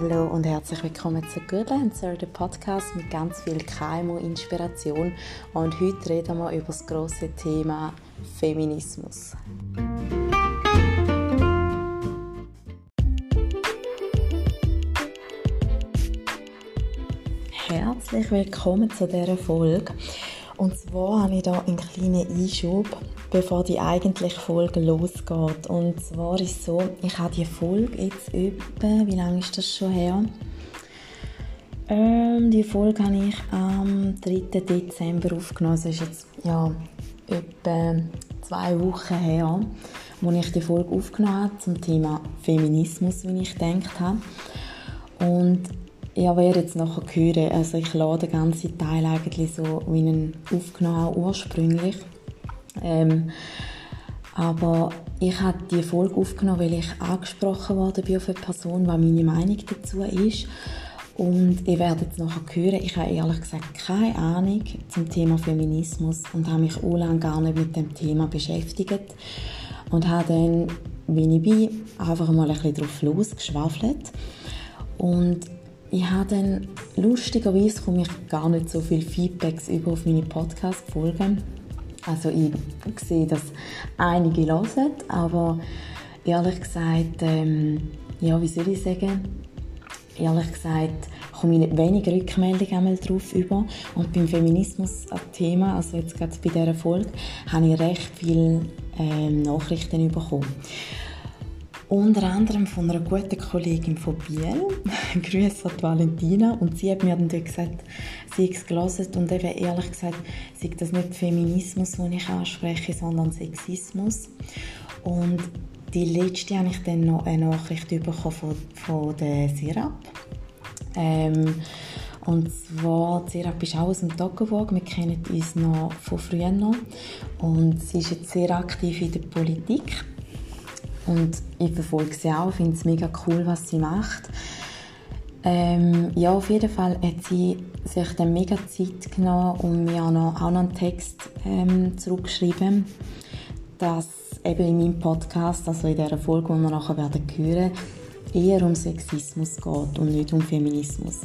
Hallo und herzlich willkommen zu Good der Podcast mit ganz viel KMU-Inspiration. Und heute reden wir über das große Thema Feminismus. Herzlich willkommen zu dieser Folge. Und zwar habe ich hier einen kleinen Einschub, bevor die eigentliche Folge losgeht. Und zwar ist es so, ich habe die Folge jetzt etwa, wie lange ist das schon her? Ähm, die Folge habe ich am 3. Dezember aufgenommen. Das ist jetzt ja, etwa zwei Wochen her, wo ich die Folge aufgenommen habe zum Thema Feminismus, wie ich gedacht habe. Und ja, wer jetzt nachher hören, also ich lade den ganzen Teil eigentlich so wie einen aufgenommen ursprünglich. Ähm, aber ich habe die Folge aufgenommen, weil ich angesprochen worden bin auf eine Person, was meine Meinung dazu ist. Und ihr werdet es nachher hören, ich habe ehrlich gesagt keine Ahnung zum Thema Feminismus und habe mich auch lange gar nicht mit dem Thema beschäftigt. Und habe dann, wie ich bin, einfach mal ein bisschen drauf losgeschwafelt. Und ich habe dann lustigerweise komme ich gar nicht so viel Feedbacks über auf meine Podcast-Folgen. Also ich sehe, dass einige hören, aber ehrlich gesagt, ähm, ja, wie soll ich sagen, ehrlich gesagt komme ich wenig Rückmeldungen drauf über. Und beim Feminismus Thema, also jetzt gerade bei dieser Folge, habe ich recht viele ähm, Nachrichten bekommen. Unter anderem von einer guten Kollegin von Biel. Grüße an Valentina. Und sie hat mir dann gesagt, sie hat es gelesen und eben ehrlich gesagt, sei das nicht Feminismus, den ich anspreche, sondern Sexismus. Und die letzte habe ich dann noch eine Nachricht bekommen von, von der Sirap. Ähm, und zwar, Serap ist auch aus dem Toggenburg. Wir kennen uns noch von früher noch. Und sie ist jetzt sehr aktiv in der Politik. Und ich verfolge sie auch, finde es mega cool, was sie macht. Ähm, ja, auf jeden Fall hat sie sich dann mega Zeit genommen und mir auch noch, einen Text ähm, zurückgeschrieben, dass eben in meinem Podcast, also in dieser Folge, die wir nachher werden hören, eher um Sexismus geht und nicht um Feminismus.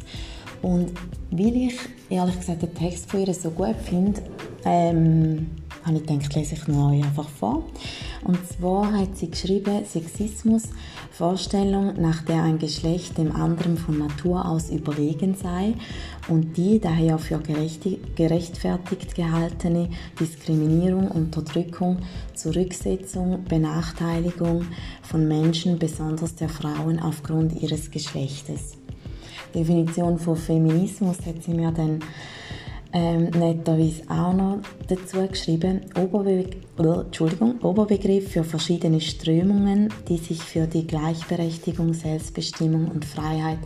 Und weil ich ehrlich gesagt den Text von ihr so gut finde, ähm, habe ich gedacht, lese ich noch einfach vor. Und zwar hat sie geschrieben, Sexismus, Vorstellung, nach der ein Geschlecht dem anderen von Natur aus überlegen sei und die daher für gerechtfertigt gehaltene Diskriminierung, Unterdrückung, Zurücksetzung, Benachteiligung von Menschen, besonders der Frauen aufgrund ihres Geschlechtes. Definition von Feminismus hat sie mir dann ähm, netterweise auch noch dazu geschrieben, Oberbe Entschuldigung, Oberbegriff für verschiedene Strömungen, die sich für die Gleichberechtigung, Selbstbestimmung und Freiheit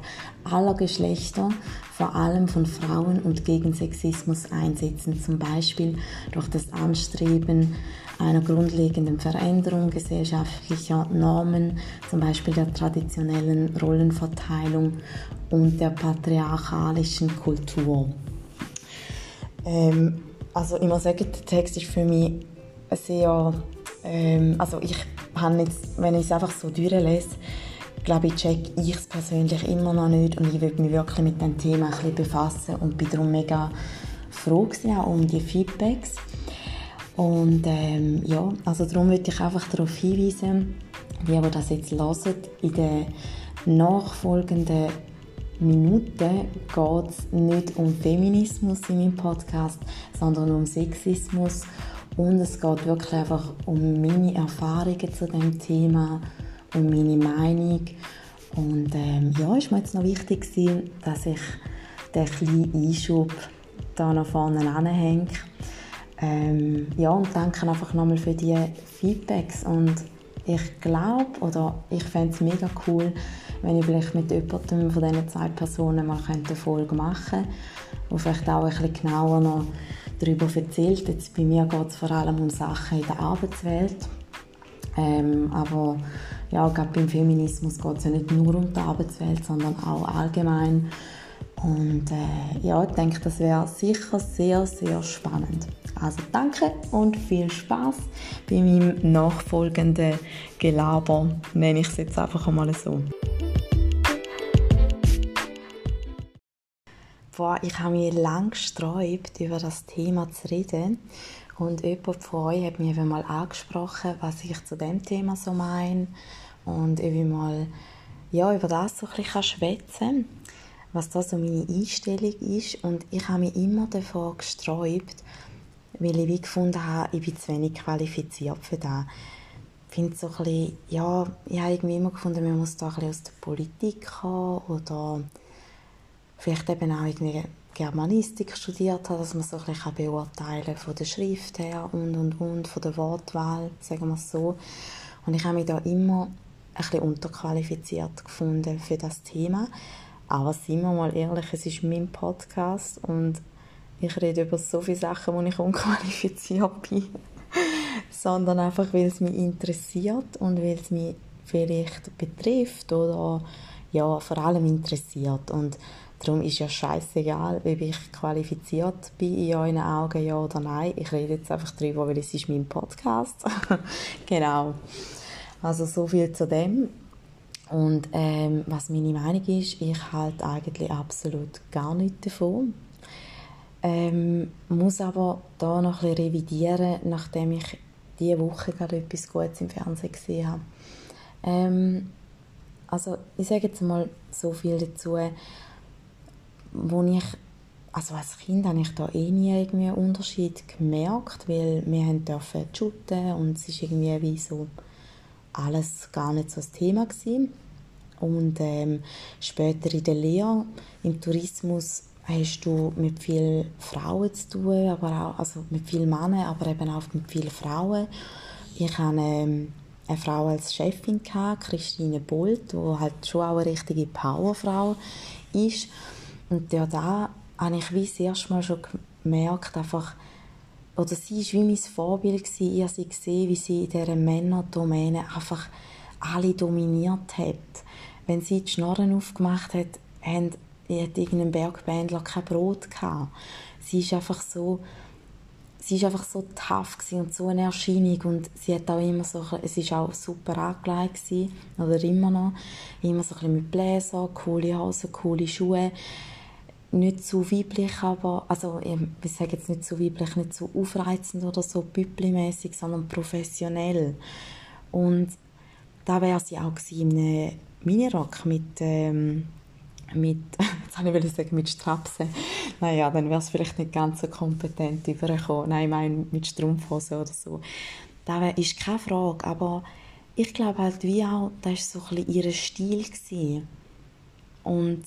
aller Geschlechter, vor allem von Frauen und gegen Sexismus einsetzen, zum Beispiel durch das Anstreben einer grundlegenden Veränderung gesellschaftlicher Normen, zum Beispiel der traditionellen Rollenverteilung und der patriarchalischen Kultur. Ähm, also ich muss sagen, der Text ist für mich sehr, ähm, also ich habe jetzt, wenn ich es einfach so durchlese, glaube ich, check ich es persönlich immer noch nicht und ich will mich wirklich mit dem Thema ein bisschen befassen und bin darum mega froh auch um die Feedbacks. Und ähm, ja, also darum würde ich einfach darauf hinweisen, wie ihr das jetzt hört, in den nachfolgenden Minuten geht es nicht um Feminismus in meinem Podcast, sondern um Sexismus. Und es geht wirklich einfach um meine Erfahrungen zu dem Thema, um meine Meinung. Und ähm, ja, ist mir jetzt noch wichtig gewesen, dass ich den kleinen Einschub da nach vorne anhänge. Ähm, ja, und danke einfach nochmal für die Feedbacks. Und ich glaube, oder ich fände es mega cool, wenn ich vielleicht mit jemandem von diesen zwei Personen mal eine Folge machen könnte, wo vielleicht auch ein bisschen genauer noch darüber erzählt. Jetzt bei mir geht es vor allem um Sachen in der Arbeitswelt. Ähm, aber ja, gerade beim Feminismus geht es ja nicht nur um die Arbeitswelt, sondern auch allgemein. Und äh, ja, ich denke, das wäre sicher sehr, sehr spannend. Also danke und viel Spaß bei meinem nachfolgenden Gelaber, nenne ich es jetzt einfach einmal so. boah, ich habe mich lange gesträubt, über das Thema zu reden. Und jemand von euch hat mich mal angesprochen, was ich zu dem Thema so meine. Und ich mal ja, über das so ein bisschen schwätzen was da so meine Einstellung ist. Und ich habe mich immer davor gesträubt, weil ich wie gefunden habe, ich bin zu wenig qualifiziert für das. Ich finde so bisschen, ja, ich habe irgendwie immer gefunden, man muss da ein aus der Politik kommen oder vielleicht eben auch irgendwie Germanistik studiert habe, dass man so ein bisschen beurteilen von der Schrift her und und und, von der Wortwahl, sagen wir es so. Und ich habe mich da immer ein bisschen unterqualifiziert gefunden für das Thema. Aber seien wir mal ehrlich, es ist mein Podcast und ich rede über so viele Sachen, wo ich unqualifiziert bin. Sondern einfach, weil es mich interessiert und weil es mich vielleicht betrifft oder ja, vor allem interessiert. Und darum ist ja scheißegal, ob ich qualifiziert bin in euren Augen, ja oder nein. Ich rede jetzt einfach darüber, weil es ist mein Podcast. genau. Also so viel zu dem. Und ähm, was meine Meinung ist, ich halte eigentlich absolut gar nichts davon. Ähm, muss aber da noch ein revidieren, nachdem ich diese Woche gerade etwas Gutes im Fernsehen gesehen habe. Ähm, also ich sage jetzt mal so viel dazu, wo ich, also als Kind habe ich da eh nie irgendwie einen Unterschied gemerkt, weil wir haben dürfen shooten und es ist irgendwie wie so alles gar nicht so das Thema gewesen. Und ähm, später in der Lehre, im Tourismus, hast du mit vielen Frauen zu tun, aber auch also mit vielen Männern, aber eben auch mit vielen Frauen. Ich hatte ähm, eine Frau als Chefin, gehabt, Christine Bolt, die halt schon auch eine richtige Powerfrau ist. Und ja, da habe ich wie das erste Mal schon gemerkt, einfach, oder sie war wie mein Vorbild gewesen. Ich habe sie gesehen, wie sie in dieser Männerdomäne einfach alle dominiert hat. Wenn sie die Schnorren aufgemacht hat, hat irgendein Bergbändler kein Brot gehabt. Sie ist einfach so, sie ist einfach so tough und so eine Erscheinung und sie hat auch immer so, es ist auch super angelegt gewesen, oder immer noch, immer so ein bisschen mit Bläser, coole Hosen, coole Schuhe, nicht zu weiblich, aber, also ich sage jetzt nicht zu weiblich, nicht zu aufreizend oder so büppli sondern professionell. Und da wäre sie auch in einem Minirock mit, ähm, mit jetzt habe ich sagen, mit Strapsen. Naja, dann wäre es vielleicht nicht ganz so kompetent übergekommen. Nein, ich meine mit Strumpfhosen oder so. Da ist keine Frage, aber ich glaube halt wie auch, das war so ein bisschen ihr Stil. Gewesen. Und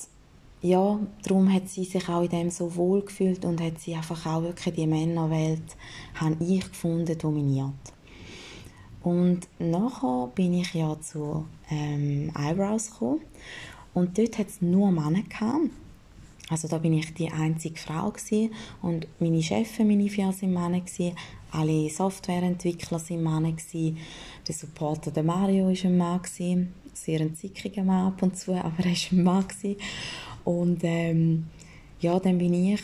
ja, darum hat sie sich auch in dem so wohl gefühlt und hat sie einfach auch wirklich die Männerwelt, habe ich gefunden, dominiert. Und nachher bin ich ja zu ähm, Eyebrows gekommen und dort hat es nur Männer gehabt. Also da bin ich die einzige Frau gewesen. und meine Chefs, meine vier sind Männer gewesen. Alle Softwareentwickler sind Männer gewesen. Der Supporter, der Mario, ist ein Mann gewesen. Sehr ein zickiger Mann ab und zu, aber er ist ein Mann gewesen. Und ähm, ja, dann bin ich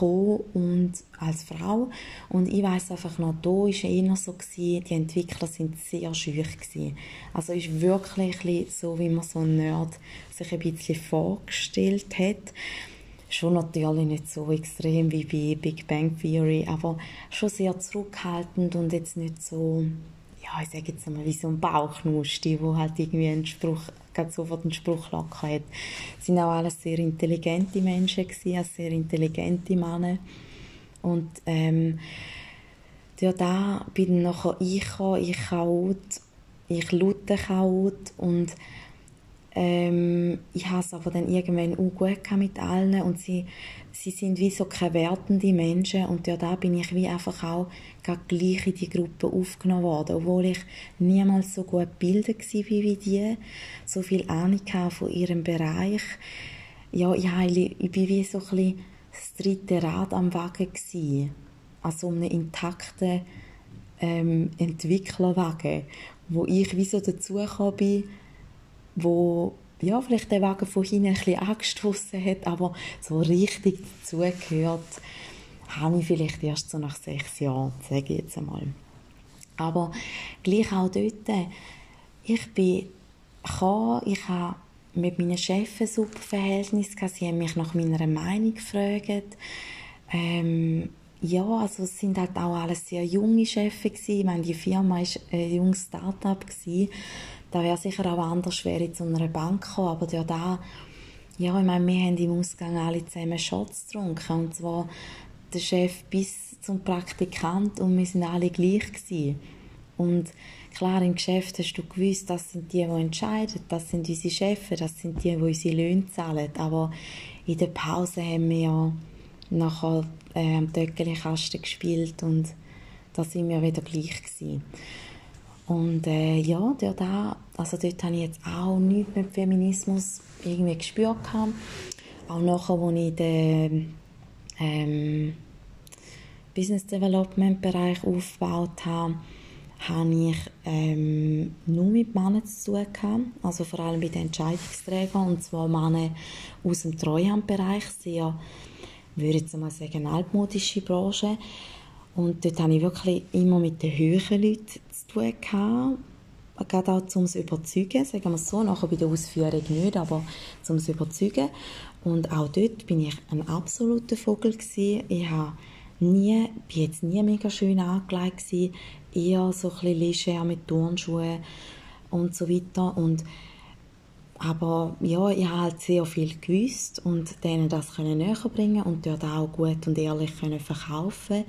und als Frau und ich weiß einfach noch, da war es eher so, gewesen, die Entwickler sind sehr schüch gewesen. Also ist wirklich so, wie man so ein Nerd sich ein bisschen vorgestellt hat. Schon natürlich nicht so extrem wie bei Big Bang Theory, aber schon sehr zurückhaltend und jetzt nicht so ja, ich sage jetzt mal, wie so ein Bauchnusti, wo halt irgendwie einen Spruch, ganz sofort einen Spruch locker hat. Es sind auch alles sehr intelligente Menschen gewesen, also sehr intelligente Männer. Und, ähm, ja, da bin nachher ich gekommen, ich Chaot, ich Lute Chaot und ähm, ich habe es aber dann irgendwann auch gut mit allen und sie, sie sind wie so keine wertende Menschen und ja, da bin ich wie einfach auch gleich in die Gruppe aufgenommen worden, obwohl ich niemals so gut gebildet war wie die, so viel Ahnung von ihrem Bereich. Ja, ich, habe, ich bin wie so ein bisschen das dritte Rad am Wagen gewesen, also um einen intakten ähm, Entwicklerwagen, wo ich wie so dazugekommen bin, wo ja, vielleicht der Wagen von hinten ein bisschen angestoßen hat, aber so richtig dazugehört, habe ich vielleicht erst so nach sechs Jahren, sage ich jetzt einmal. Aber gleich auch dort, ich bin gekommen, ich habe mit meinen Chefs ein super Verhältnis gehabt. Sie haben mich nach meiner Meinung gefragt. Ähm, ja, also es sind halt auch alles sehr junge Chefs gewesen. Ich meine, die Firma war ein junges Start-up. Da wäre sicher auch anders schwer zu einer Bank gekommen, aber ja da, ja, ich meine, wir haben im Ausgang alle zusammen Shots getrunken und zwar der Chef bis zum Praktikant und wir sind alle gleich gewesen. Und klar, im Geschäft hast du gewusst, das sind die, die entscheiden, das sind unsere Chefs, das sind die, die unsere Löhne zahlen. Aber in der Pause haben wir ja nachher äh, am Töckeli-Kasten gespielt und da sind wir wieder gleich gewesen. Und äh, ja, dort, auch, also dort habe ich jetzt auch nichts mit Feminismus irgendwie gespürt. Gehabt. Auch nachher, als ich den ähm, Business Development Bereich aufgebaut habe, habe ich ähm, nur mit Männern zu tun gehabt, also vor allem bei den Entscheidungsträgern, und zwar Männer aus dem Treuhandbereich, sehr, würde ich mal sagen, altmodische Branche. Und dort habe ich wirklich immer mit den höheren Leuten tun gehabt, gerade auch um es überzeugen, sagen wir es so, nachher bei der Ausführung nicht, aber um es überzeugen. Und auch dort bin ich ein absoluter Vogel gewesen. Ich habe nie, bin jetzt nie mega schön angelegt gewesen, eher so ein bisschen leger mit Turnschuhen und so weiter und aber ja, ich habe halt sehr viel gewusst und denen das können näher bringen und dort auch gut und ehrlich können verkaufen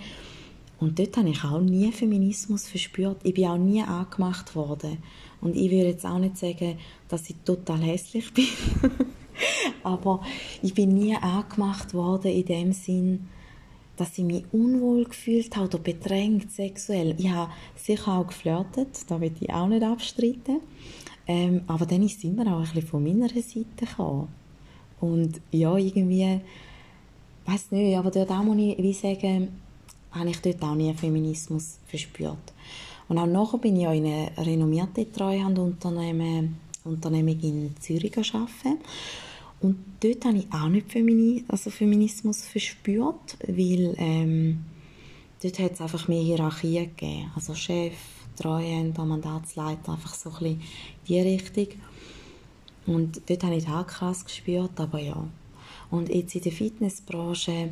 und dort habe ich auch nie Feminismus verspürt. Ich bin auch nie angemacht worden. Und ich würde jetzt auch nicht sagen, dass ich total hässlich bin. Aber ich bin nie angemacht worden in dem Sinn, dass ich mich unwohl gefühlt habe oder bedrängt sexuell. Ich habe sicher auch geflirtet, da will ich auch nicht abstreiten. Ähm, aber dann ist es immer auch ein bisschen von meiner Seite gekommen. Und ja, irgendwie, weiß nicht, aber dort muss ich wie sagen, habe ich dort auch nie Feminismus verspürt. Und auch nachher bin ich in einer renommierten Treuhandunternehmen in Zürich arbeiten. Und dort habe ich auch nicht Femini also Feminismus verspürt, weil ähm, dort hat es einfach mehr Hierarchien gegeben. Also Chef, Treuhänder, Mandatsleiter, einfach so ein bisschen die Richtung. Und dort habe ich auch krass gespürt, aber ja. Und jetzt in der Fitnessbranche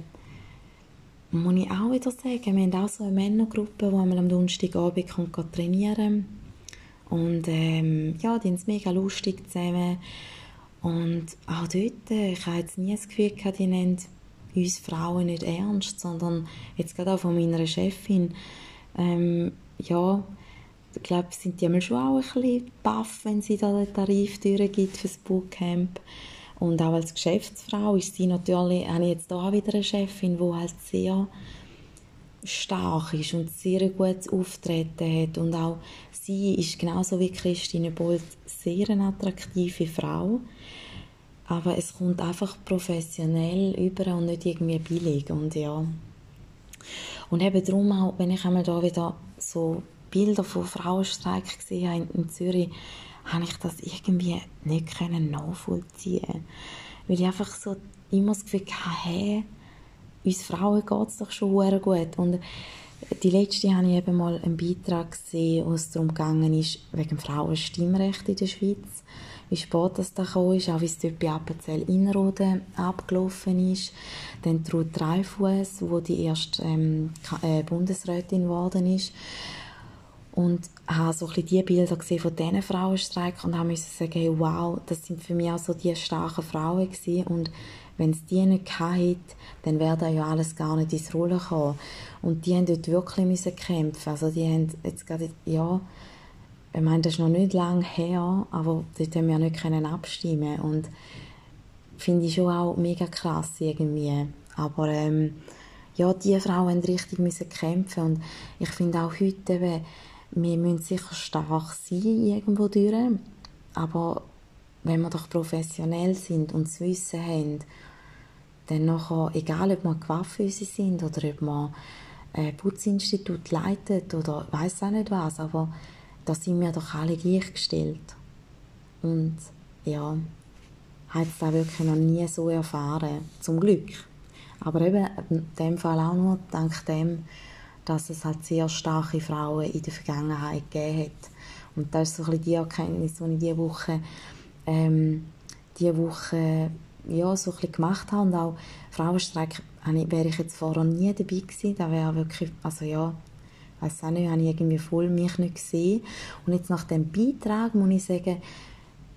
muss ich auch wieder sagen, wir haben auch so eine Männergruppe, die am Donnerstagabend kommt trainieren und ähm, ja, die sind mega lustig zusammen. Und auch dort, äh, ich habe jetzt nie das Gefühl gehabt, die nehmen uns Frauen nicht ernst, sondern jetzt gerade auch von meiner Chefin, ähm, ja, ich glaube, sind die schon auch ein bisschen baff, wenn sie da den Tarif durchgibt das Bootcamp. Und auch als Geschäftsfrau ist sie natürlich, habe ich jetzt da wieder eine Chefin, die halt sehr stark ist und sehr gutes Auftreten hat. Und auch sie ist genauso wie Christine Bolt sehr eine attraktive Frau aber es kommt einfach professionell über und nicht irgendwie billig und ja. Und eben darum auch, wenn ich einmal da wieder so Bilder von Frauenstreik gesehen habe in Zürich, habe ich das irgendwie nicht können nachvollziehen Weil ich einfach so immer das Gefühl hatte, hey, uns Frauen geht es doch schon gut. Und die letzte habe ich eben mal einen Beitrag gesehen, wo es darum gegangen ist, wegen Frauenstimmrecht in der Schweiz wie spät das da ist, auch wie es dort bei Appenzell Innerrhoden abgelaufen ist. Dann Ruth Dreifuss, wo die erste ähm, äh, Bundesrätin geworden ist. Und habe so ein bisschen die Bilder gesehen von diesen Frauenstreik und müssen sagen, wow, das sind für mich auch so die starken Frauen gewesen. und wenn es die nicht hätte, dann wäre da ja alles gar nicht ins Rollen gekommen. Und die haben dort wirklich müssen kämpfen. Also die haben jetzt gerade, ja, ich meine, das ist noch nicht lange her, aber dort haben wir nicht können abstimmen und finde ich schon auch mega krass irgendwie. Aber ähm, ja, die Frauen haben richtig müssen kämpfen und ich finde auch heute, eben, wir müssen sicher stark sein irgendwo durch, aber wenn wir doch professionell sind und das Wissen haben, dann nachher, egal ob wir Coiffeuse sind oder ob wir ein Putzinstitut leitet oder weiß auch nicht was, aber da sind wir doch alle gleichgestellt. Und ja, habe es da wirklich noch nie so erfahren, zum Glück. Aber eben in dem Fall auch nur dank dem, dass es halt sehr starke Frauen in der Vergangenheit gegeben hat. Und das ist so ein bisschen die Erkenntnis, die ich diese Woche ähm, diese Woche ja, so ein gemacht habe und auch Frauenstreik wäre ich jetzt vorher nie dabei gewesen. Da wäre wirklich, also ja, weiß auch nicht, habe ich irgendwie voll mich nicht gesehen. Und jetzt nach dem Beitrag muss ich sagen,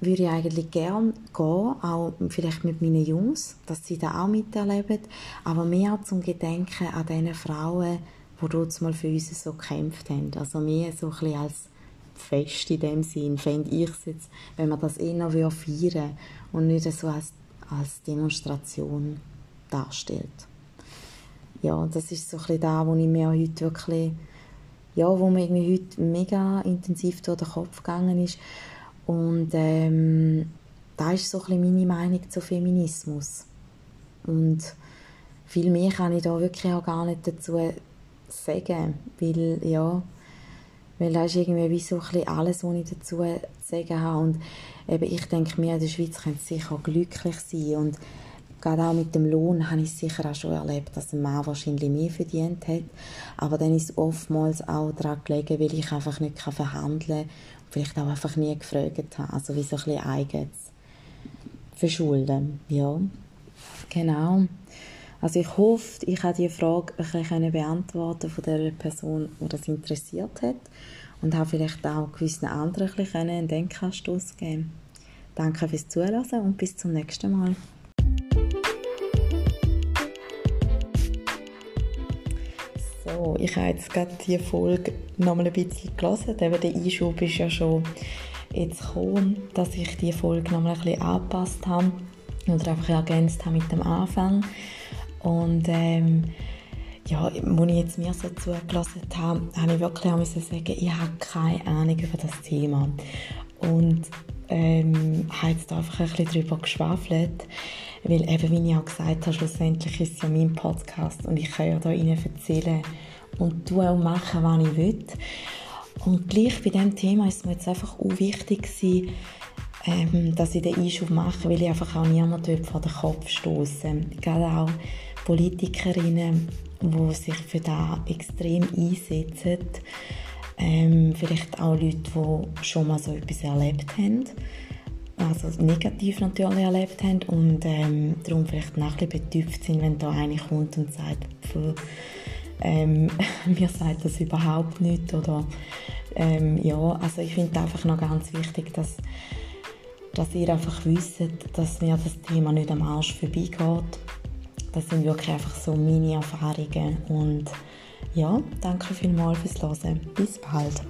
würde ich eigentlich gerne gehen, auch vielleicht mit meinen Jungs, dass sie da auch miterleben, aber mehr zum Gedenken an diese Frauen, die dort mal für uns so gekämpft haben. Also mehr so ein bisschen als Fest in dem Sinn, fände ich es jetzt, wenn man das eher feiern und nicht so als, als Demonstration darstellt. Ja, das ist so ein bisschen da, wo ich mir heute wirklich, ja, wo mir irgendwie heute mega intensiv durch den Kopf gegangen ist und ähm, da ist so ein bisschen meine Meinung zu Feminismus. Und viel mehr kann ich da wirklich auch gar nicht dazu sagen, weil, ja, weil das ist irgendwie wie so ein alles, was ich dazu zu sagen habe. Und eben, ich denke mir, in der Schweiz können sie sicher glücklich sein und gerade auch mit dem Lohn habe ich sicher auch schon erlebt, dass ein Mann wahrscheinlich mehr verdient hat. Aber dann ist es oftmals auch daran gelegen, weil ich einfach nicht verhandeln kann vielleicht auch einfach nie gefragt habe. Also wie so ein bisschen eigenes Verschulden. Ja, genau. Also ich hoffe, ich habe die Frage ein beantworten von der Person, die das interessiert hat und habe vielleicht auch gewissen anderen ein einen Denkanstoß geben Danke fürs Zuhören und bis zum nächsten Mal. So, ich habe jetzt gerade die Folge noch mal ein bisschen gelesen. Der Einschub ist ja schon jetzt gekommen, dass ich die Folge noch mal ein bisschen angepasst habe oder einfach ergänzt habe mit dem Anfang. Und ähm, ja, als ich jetzt mir so zugelassen habe, habe ich wirklich auch sagen, ich habe keine Ahnung über das Thema. Und ähm, habe jetzt einfach ein bisschen darüber geschwafelt, weil eben, wie ich auch gesagt habe, schlussendlich ist es ja mein Podcast und ich kann ja da Ihnen erzählen und tun und machen, was ich will. Und gleich bei diesem Thema ist es mir jetzt einfach auch wichtig gewesen, ähm, dass ich den Einschub mache, weil ich einfach auch niemanden vor den Kopf stoße. Gerade auch Politikerinnen, die sich für das extrem einsetzen. Ähm, vielleicht auch Leute, die schon mal so etwas erlebt haben also negativ natürlich erlebt haben und ähm, darum vielleicht noch ein bisschen sind, wenn da einer kommt und sagt, ähm, mir sagt das überhaupt nicht oder ähm, ja, also ich finde einfach noch ganz wichtig, dass, dass ihr einfach wisst, dass mir das Thema nicht am Arsch vorbeigeht. Das sind wirklich einfach so meine Erfahrungen und ja, danke vielmals fürs Hören. Bis bald.